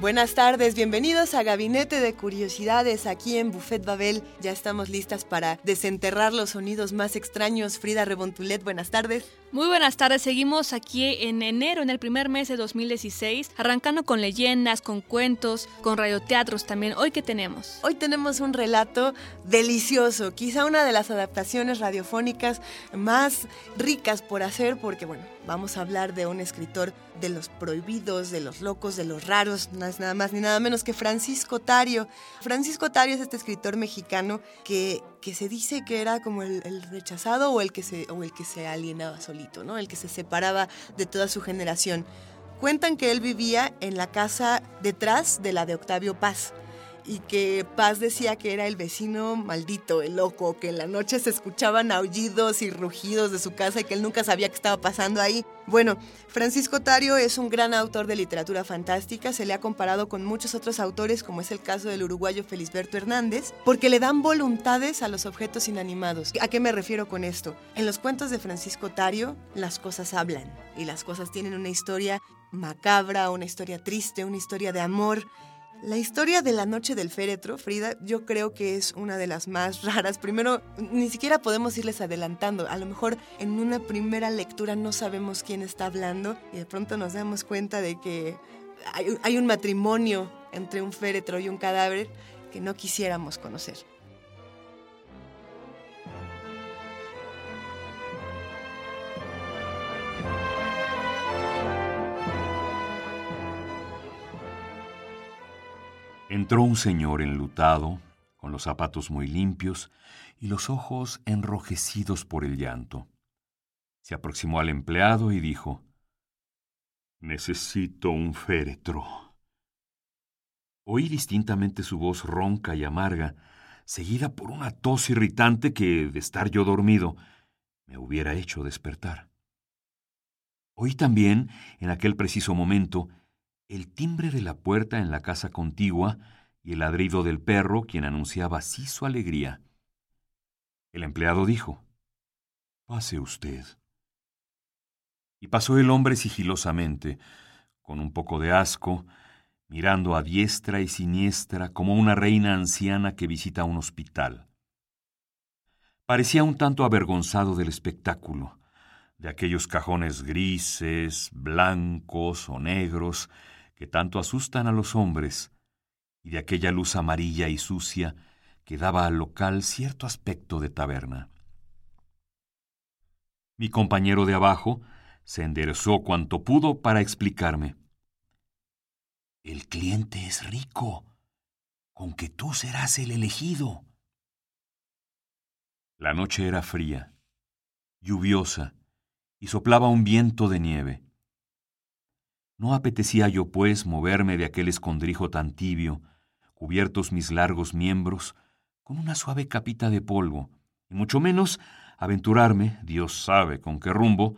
Buenas tardes, bienvenidos a Gabinete de Curiosidades aquí en Buffet Babel. Ya estamos listas para desenterrar los sonidos más extraños. Frida Rebontulet, buenas tardes. Muy buenas tardes, seguimos aquí en enero, en el primer mes de 2016, arrancando con leyendas, con cuentos, con radioteatros también. ¿Hoy qué tenemos? Hoy tenemos un relato delicioso, quizá una de las adaptaciones radiofónicas más ricas por hacer, porque bueno, vamos a hablar de un escritor de los prohibidos, de los locos, de los raros, nada más ni nada menos que Francisco Tario. Francisco Tario es este escritor mexicano que, que se dice que era como el, rechazado o el, que se, o el que se alienaba solito, ¿no? El que se separaba de toda su generación. Cuentan que él vivía en la casa detrás de la de Octavio Paz y que Paz decía que era el vecino maldito, el loco, que en la noche se escuchaban aullidos y rugidos de su casa y que él nunca sabía qué estaba pasando ahí. Bueno, Francisco Tario es un gran autor de literatura fantástica, se le ha comparado con muchos otros autores, como es el caso del uruguayo Felisberto Hernández, porque le dan voluntades a los objetos inanimados. ¿A qué me refiero con esto? En los cuentos de Francisco Tario, las cosas hablan y las cosas tienen una historia macabra, una historia triste, una historia de amor. La historia de la noche del féretro, Frida, yo creo que es una de las más raras. Primero, ni siquiera podemos irles adelantando. A lo mejor en una primera lectura no sabemos quién está hablando y de pronto nos damos cuenta de que hay, hay un matrimonio entre un féretro y un cadáver que no quisiéramos conocer. Entró un señor enlutado, con los zapatos muy limpios y los ojos enrojecidos por el llanto. Se aproximó al empleado y dijo, Necesito un féretro. Oí distintamente su voz ronca y amarga, seguida por una tos irritante que, de estar yo dormido, me hubiera hecho despertar. Oí también, en aquel preciso momento, el timbre de la puerta en la casa contigua y el ladrido del perro, quien anunciaba así su alegría. El empleado dijo, Pase usted. Y pasó el hombre sigilosamente, con un poco de asco, mirando a diestra y siniestra como una reina anciana que visita un hospital. Parecía un tanto avergonzado del espectáculo, de aquellos cajones grises, blancos o negros, que tanto asustan a los hombres, y de aquella luz amarilla y sucia que daba al local cierto aspecto de taberna. Mi compañero de abajo se enderezó cuanto pudo para explicarme. El cliente es rico, con que tú serás el elegido. La noche era fría, lluviosa, y soplaba un viento de nieve. No apetecía yo, pues, moverme de aquel escondrijo tan tibio, cubiertos mis largos miembros con una suave capita de polvo, y mucho menos aventurarme, Dios sabe con qué rumbo,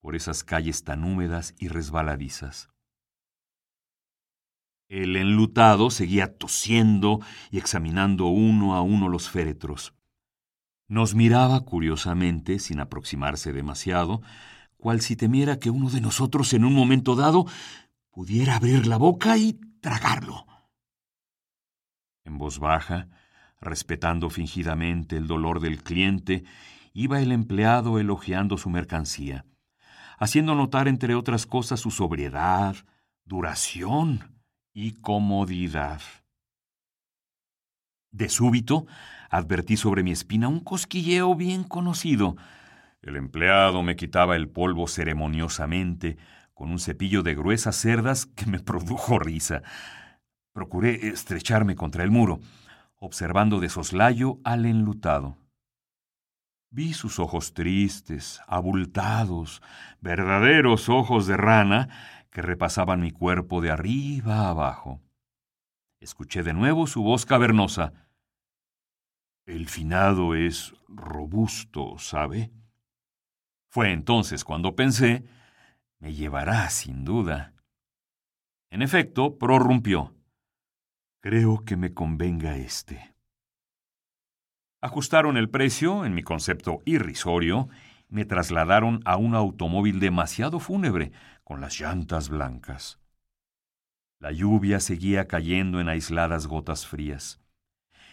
por esas calles tan húmedas y resbaladizas. El enlutado seguía tosiendo y examinando uno a uno los féretros. Nos miraba curiosamente, sin aproximarse demasiado, cual si temiera que uno de nosotros en un momento dado pudiera abrir la boca y tragarlo. En voz baja, respetando fingidamente el dolor del cliente, iba el empleado elogiando su mercancía, haciendo notar, entre otras cosas, su sobriedad, duración y comodidad. De súbito, advertí sobre mi espina un cosquilleo bien conocido. El empleado me quitaba el polvo ceremoniosamente con un cepillo de gruesas cerdas que me produjo risa. Procuré estrecharme contra el muro, observando de soslayo al enlutado. Vi sus ojos tristes, abultados, verdaderos ojos de rana que repasaban mi cuerpo de arriba a abajo. Escuché de nuevo su voz cavernosa. El finado es robusto, ¿sabe? Fue entonces cuando pensé, me llevará sin duda. En efecto, prorrumpió. Creo que me convenga este. Ajustaron el precio, en mi concepto irrisorio, me trasladaron a un automóvil demasiado fúnebre, con las llantas blancas. La lluvia seguía cayendo en aisladas gotas frías.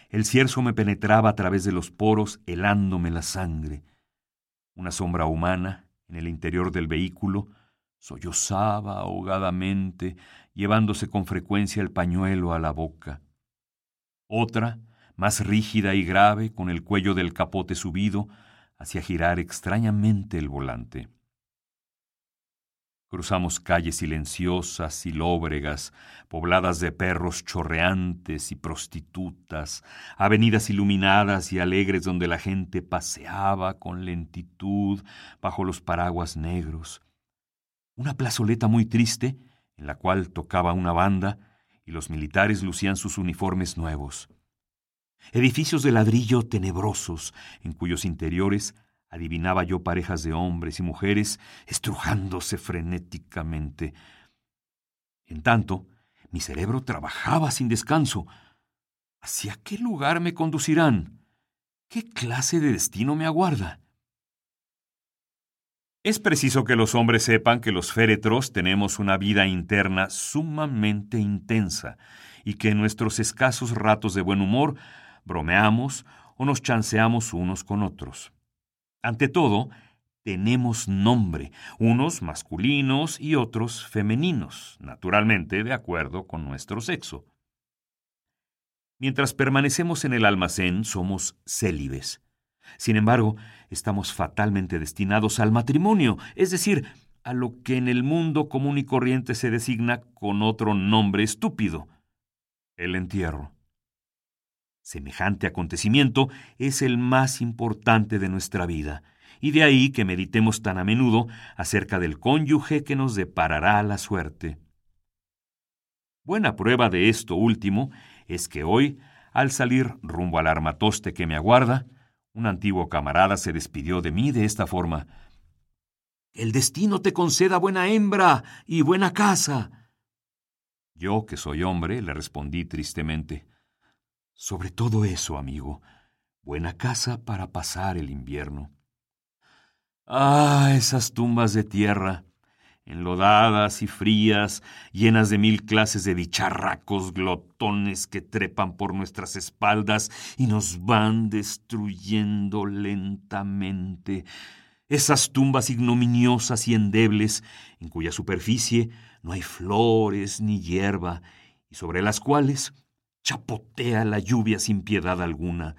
El cierzo me penetraba a través de los poros, helándome la sangre. Una sombra humana, en el interior del vehículo, sollozaba ahogadamente, llevándose con frecuencia el pañuelo a la boca. Otra, más rígida y grave, con el cuello del capote subido, hacía girar extrañamente el volante. Cruzamos calles silenciosas y lóbregas, pobladas de perros chorreantes y prostitutas, avenidas iluminadas y alegres donde la gente paseaba con lentitud bajo los paraguas negros. Una plazoleta muy triste, en la cual tocaba una banda y los militares lucían sus uniformes nuevos edificios de ladrillo tenebrosos, en cuyos interiores adivinaba yo parejas de hombres y mujeres estrujándose frenéticamente. En tanto, mi cerebro trabajaba sin descanso. ¿Hacia qué lugar me conducirán? ¿Qué clase de destino me aguarda? Es preciso que los hombres sepan que los féretros tenemos una vida interna sumamente intensa y que en nuestros escasos ratos de buen humor bromeamos o nos chanceamos unos con otros. Ante todo, tenemos nombre, unos masculinos y otros femeninos, naturalmente de acuerdo con nuestro sexo. Mientras permanecemos en el almacén somos célibes. Sin embargo, estamos fatalmente destinados al matrimonio, es decir, a lo que en el mundo común y corriente se designa con otro nombre estúpido, el entierro. Semejante acontecimiento es el más importante de nuestra vida, y de ahí que meditemos tan a menudo acerca del cónyuge que nos deparará la suerte. Buena prueba de esto último es que hoy, al salir rumbo al armatoste que me aguarda, un antiguo camarada se despidió de mí de esta forma. El destino te conceda buena hembra y buena casa. Yo, que soy hombre, le respondí tristemente. Sobre todo eso, amigo, buena casa para pasar el invierno. Ah, esas tumbas de tierra, enlodadas y frías, llenas de mil clases de bicharracos glotones que trepan por nuestras espaldas y nos van destruyendo lentamente. Esas tumbas ignominiosas y endebles, en cuya superficie no hay flores ni hierba, y sobre las cuales chapotea la lluvia sin piedad alguna.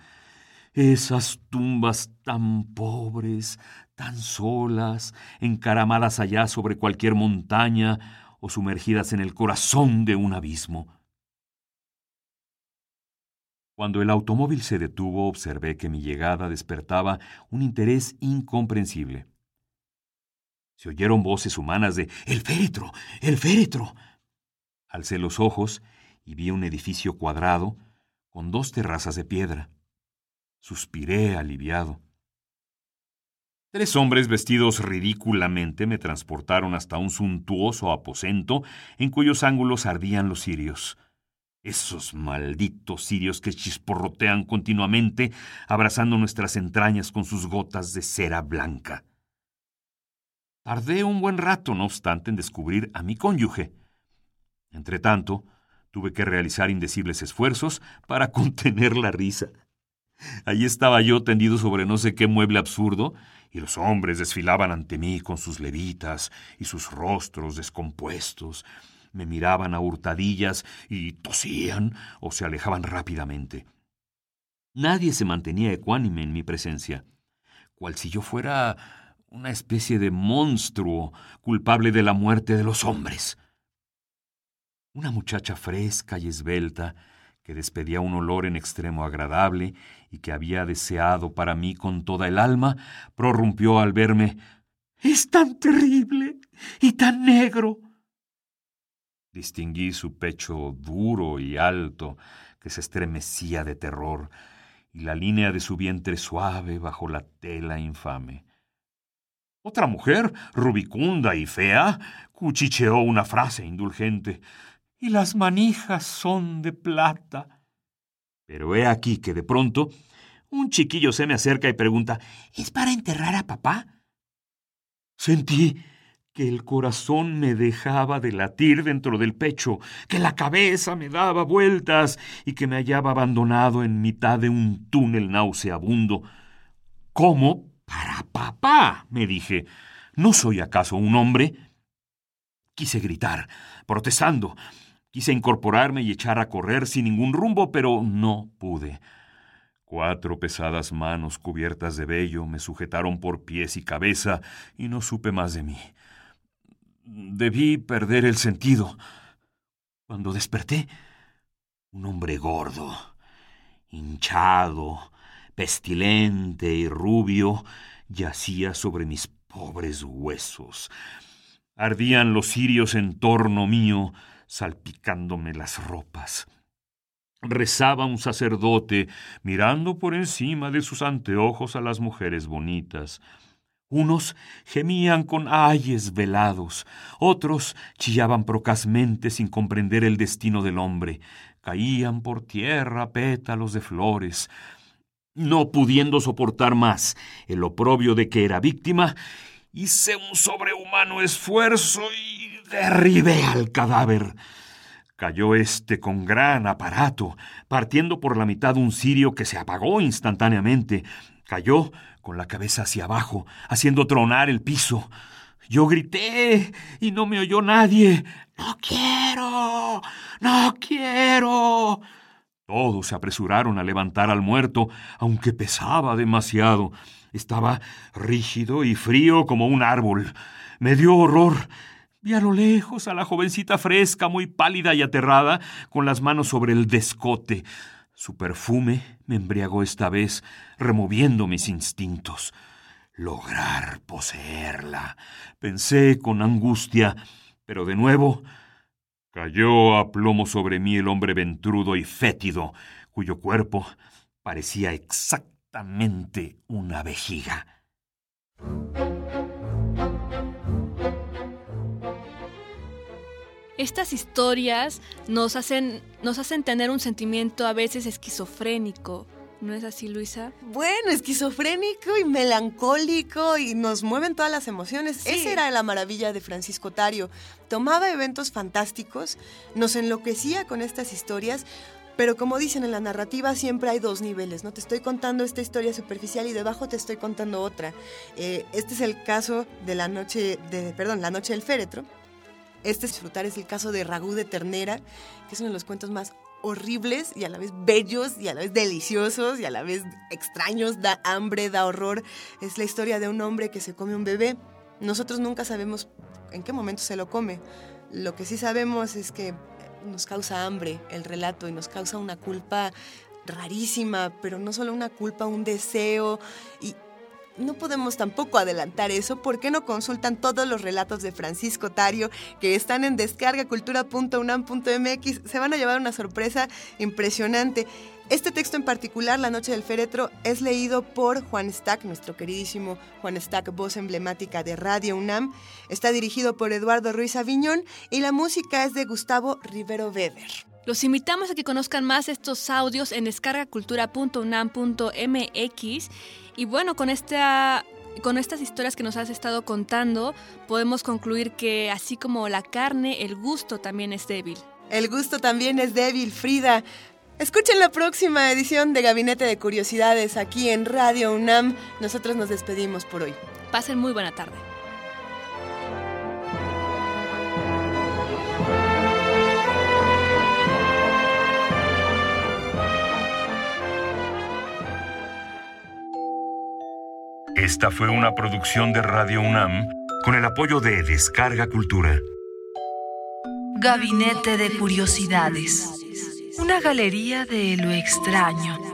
Esas tumbas tan pobres, tan solas, encaramadas allá sobre cualquier montaña o sumergidas en el corazón de un abismo. Cuando el automóvil se detuvo, observé que mi llegada despertaba un interés incomprensible. Se oyeron voces humanas de ¡El féretro! ¡El féretro! Alcé los ojos y vi un edificio cuadrado con dos terrazas de piedra. Suspiré aliviado. Tres hombres vestidos ridículamente me transportaron hasta un suntuoso aposento en cuyos ángulos ardían los cirios. Esos malditos cirios que chisporrotean continuamente, abrazando nuestras entrañas con sus gotas de cera blanca. Tardé un buen rato, no obstante, en descubrir a mi cónyuge. Entretanto, Tuve que realizar indecibles esfuerzos para contener la risa. Allí estaba yo tendido sobre no sé qué mueble absurdo, y los hombres desfilaban ante mí con sus levitas y sus rostros descompuestos. Me miraban a hurtadillas y tosían o se alejaban rápidamente. Nadie se mantenía ecuánime en mi presencia, cual si yo fuera una especie de monstruo culpable de la muerte de los hombres. Una muchacha fresca y esbelta, que despedía un olor en extremo agradable y que había deseado para mí con toda el alma, prorrumpió al verme Es tan terrible y tan negro. Distinguí su pecho duro y alto, que se estremecía de terror, y la línea de su vientre suave bajo la tela infame. Otra mujer, rubicunda y fea, cuchicheó una frase indulgente. Y las manijas son de plata. Pero he aquí que de pronto un chiquillo se me acerca y pregunta ¿Es para enterrar a papá? Sentí que el corazón me dejaba de latir dentro del pecho, que la cabeza me daba vueltas y que me hallaba abandonado en mitad de un túnel nauseabundo. ¿Cómo para papá? me dije. ¿No soy acaso un hombre? Quise gritar, protestando. Quise incorporarme y echar a correr sin ningún rumbo, pero no pude. Cuatro pesadas manos cubiertas de vello me sujetaron por pies y cabeza y no supe más de mí. Debí perder el sentido. Cuando desperté, un hombre gordo, hinchado, pestilente y rubio, yacía sobre mis pobres huesos. Ardían los cirios en torno mío, salpicándome las ropas. Rezaba un sacerdote, mirando por encima de sus anteojos a las mujeres bonitas. Unos gemían con ayes velados, otros chillaban procazmente sin comprender el destino del hombre, caían por tierra pétalos de flores, no pudiendo soportar más el oprobio de que era víctima, hice un sobrehumano esfuerzo y derribé al cadáver. Cayó éste con gran aparato, partiendo por la mitad un cirio que se apagó instantáneamente. Cayó con la cabeza hacia abajo, haciendo tronar el piso. Yo grité y no me oyó nadie. No quiero. No quiero. Todos se apresuraron a levantar al muerto, aunque pesaba demasiado. Estaba rígido y frío como un árbol. Me dio horror. Vi a lo lejos a la jovencita fresca, muy pálida y aterrada, con las manos sobre el descote. Su perfume me embriagó esta vez, removiendo mis instintos. Lograr poseerla. Pensé con angustia, pero de nuevo Cayó a plomo sobre mí el hombre ventrudo y fétido, cuyo cuerpo parecía exactamente una vejiga. Estas historias nos hacen, nos hacen tener un sentimiento a veces esquizofrénico, ¿No es así, Luisa? Bueno, esquizofrénico y melancólico y nos mueven todas las emociones. Esa era la maravilla de Francisco Tario. Tomaba eventos fantásticos, nos enloquecía con estas historias, pero como dicen en la narrativa siempre hay dos niveles, ¿no? Te estoy contando esta historia superficial y debajo te estoy contando otra. Eh, este es el caso de la noche, de, perdón, la noche del féretro. Este disfrutar es el caso de Ragú de Ternera, que es uno de los cuentos más horribles y a la vez bellos y a la vez deliciosos y a la vez extraños, da hambre, da horror. Es la historia de un hombre que se come un bebé. Nosotros nunca sabemos en qué momento se lo come. Lo que sí sabemos es que nos causa hambre el relato y nos causa una culpa rarísima, pero no solo una culpa, un deseo y no podemos tampoco adelantar eso. ¿Por qué no consultan todos los relatos de Francisco Tario que están en descargacultura.unam.mx? Se van a llevar una sorpresa impresionante. Este texto en particular, La Noche del Féretro, es leído por Juan Stack, nuestro queridísimo Juan Stack, voz emblemática de Radio UNAM. Está dirigido por Eduardo Ruiz Aviñón y la música es de Gustavo Rivero Weber. Los invitamos a que conozcan más estos audios en descargacultura.unam.mx y bueno, con esta con estas historias que nos has estado contando, podemos concluir que así como la carne, el gusto también es débil. El gusto también es débil, Frida. Escuchen la próxima edición de Gabinete de Curiosidades aquí en Radio UNAM. Nosotros nos despedimos por hoy. Pasen muy buena tarde. Esta fue una producción de Radio UNAM con el apoyo de Descarga Cultura. Gabinete de Curiosidades. Una galería de lo extraño